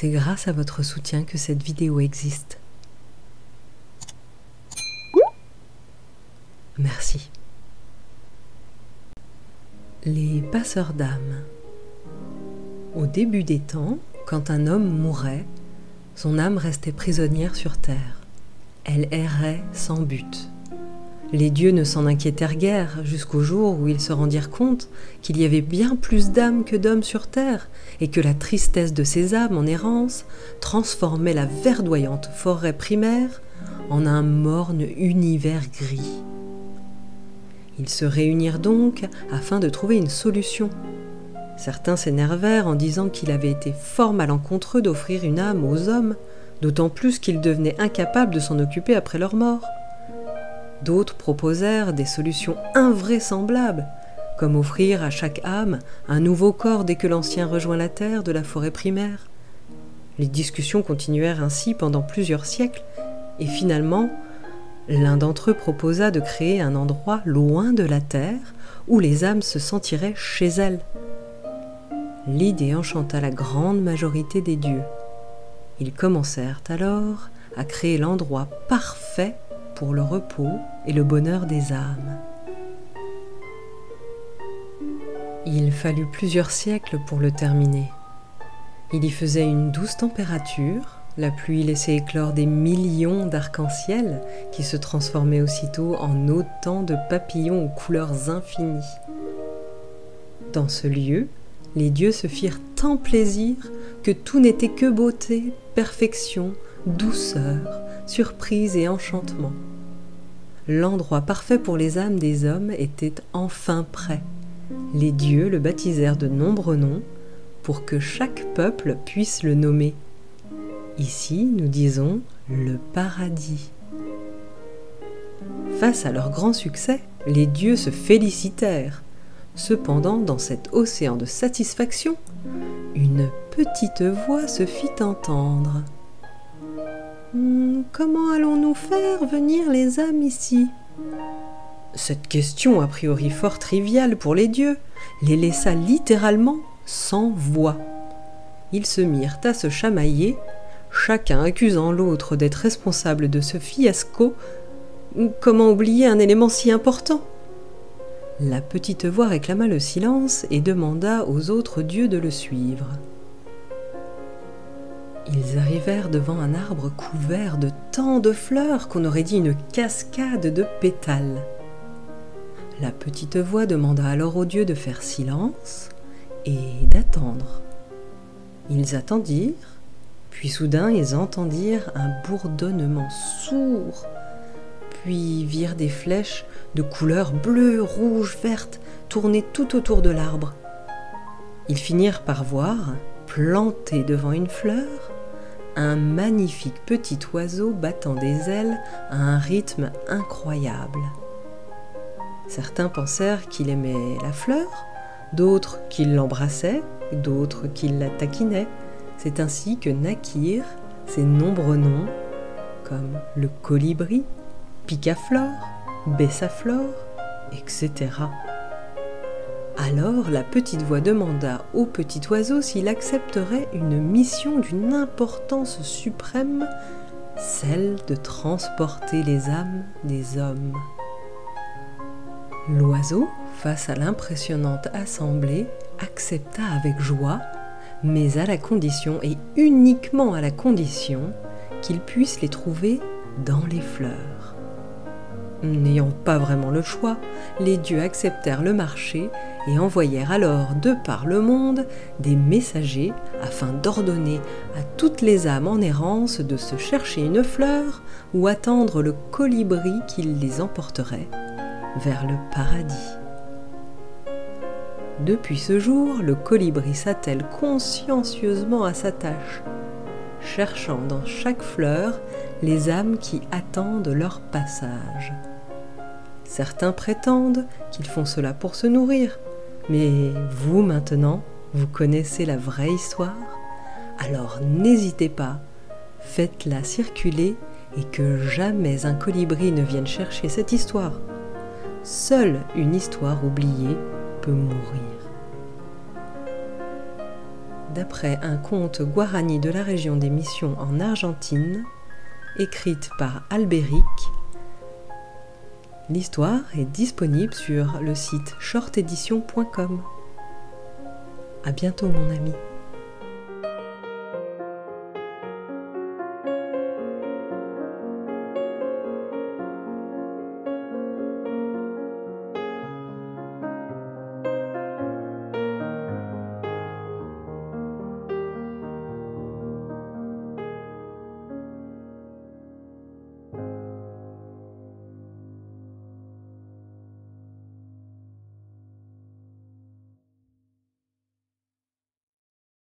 C'est grâce à votre soutien que cette vidéo existe. Merci. Les passeurs d'âmes. Au début des temps, quand un homme mourait, son âme restait prisonnière sur terre. Elle errait sans but. Les dieux ne s'en inquiétèrent guère jusqu'au jour où ils se rendirent compte qu'il y avait bien plus d'âmes que d'hommes sur terre et que la tristesse de ces âmes en errance transformait la verdoyante forêt primaire en un morne univers gris. Ils se réunirent donc afin de trouver une solution. Certains s'énervèrent en disant qu'il avait été fort malencontreux d'offrir une âme aux hommes, d'autant plus qu'ils devenaient incapables de s'en occuper après leur mort. D'autres proposèrent des solutions invraisemblables, comme offrir à chaque âme un nouveau corps dès que l'ancien rejoint la terre de la forêt primaire. Les discussions continuèrent ainsi pendant plusieurs siècles, et finalement, l'un d'entre eux proposa de créer un endroit loin de la terre où les âmes se sentiraient chez elles. L'idée enchanta la grande majorité des dieux. Ils commencèrent alors à créer l'endroit parfait pour le repos et le bonheur des âmes. Il fallut plusieurs siècles pour le terminer. Il y faisait une douce température, la pluie laissait éclore des millions d'arcs-en-ciel qui se transformaient aussitôt en autant de papillons aux couleurs infinies. Dans ce lieu, les dieux se firent tant plaisir que tout n'était que beauté, perfection, douceur, surprise et enchantement l'endroit parfait pour les âmes des hommes était enfin prêt. Les dieux le baptisèrent de nombreux noms pour que chaque peuple puisse le nommer. Ici, nous disons le paradis. Face à leur grand succès, les dieux se félicitèrent. Cependant, dans cet océan de satisfaction, une petite voix se fit entendre. Hmm, comment allons-nous faire venir les âmes ici Cette question, a priori fort triviale pour les dieux, les laissa littéralement sans voix. Ils se mirent à se chamailler, chacun accusant l'autre d'être responsable de ce fiasco. Comment oublier un élément si important? La petite voix réclama le silence et demanda aux autres dieux de le suivre. Ils arrivèrent devant un arbre couvert de tant de fleurs qu'on aurait dit une cascade de pétales. La petite voix demanda alors aux dieux de faire silence et d'attendre. Ils attendirent, puis soudain ils entendirent un bourdonnement sourd, puis virent des flèches de couleur bleue, rouge, verte tourner tout autour de l'arbre. Ils finirent par voir, planté devant une fleur, un magnifique petit oiseau battant des ailes à un rythme incroyable. Certains pensèrent qu'il aimait la fleur, d'autres qu'il l'embrassait, d'autres qu'il la taquinait. C'est ainsi que naquirent ces nombreux noms comme le colibri, picaflore, bessaflore, etc. Alors la petite voix demanda au petit oiseau s'il accepterait une mission d'une importance suprême, celle de transporter les âmes des hommes. L'oiseau, face à l'impressionnante assemblée, accepta avec joie, mais à la condition, et uniquement à la condition, qu'il puisse les trouver dans les fleurs. N'ayant pas vraiment le choix, les dieux acceptèrent le marché et envoyèrent alors de par le monde des messagers afin d'ordonner à toutes les âmes en errance de se chercher une fleur ou attendre le colibri qui les emporterait vers le paradis. Depuis ce jour, le colibri s'attelle consciencieusement à sa tâche, cherchant dans chaque fleur les âmes qui attendent leur passage. Certains prétendent qu'ils font cela pour se nourrir, mais vous maintenant, vous connaissez la vraie histoire? Alors n'hésitez pas, faites-la circuler et que jamais un colibri ne vienne chercher cette histoire. Seule une histoire oubliée peut mourir. d'après un conte guarani de la région des Missions en Argentine, écrite par Albéric. L'histoire est disponible sur le site shortedition.com. À bientôt mon ami.